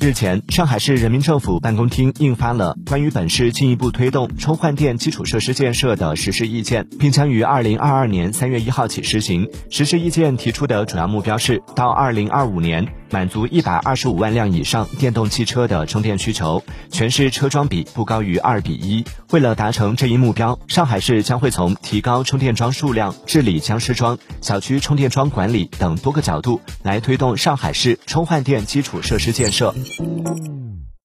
日前，上海市人民政府办公厅印发了关于本市进一步推动充换电基础设施建设的实施意见，并将于二零二二年三月一号起实行。实施意见提出的主要目标是，到二零二五年满足一百二十五万辆以上电动汽车的充电需求，全市车桩比不高于二比一。为了达成这一目标，上海市将会从提高充电桩数量、治理僵尸桩、小区充电桩管理等多个角度来推动上海市充换电基础设施建设。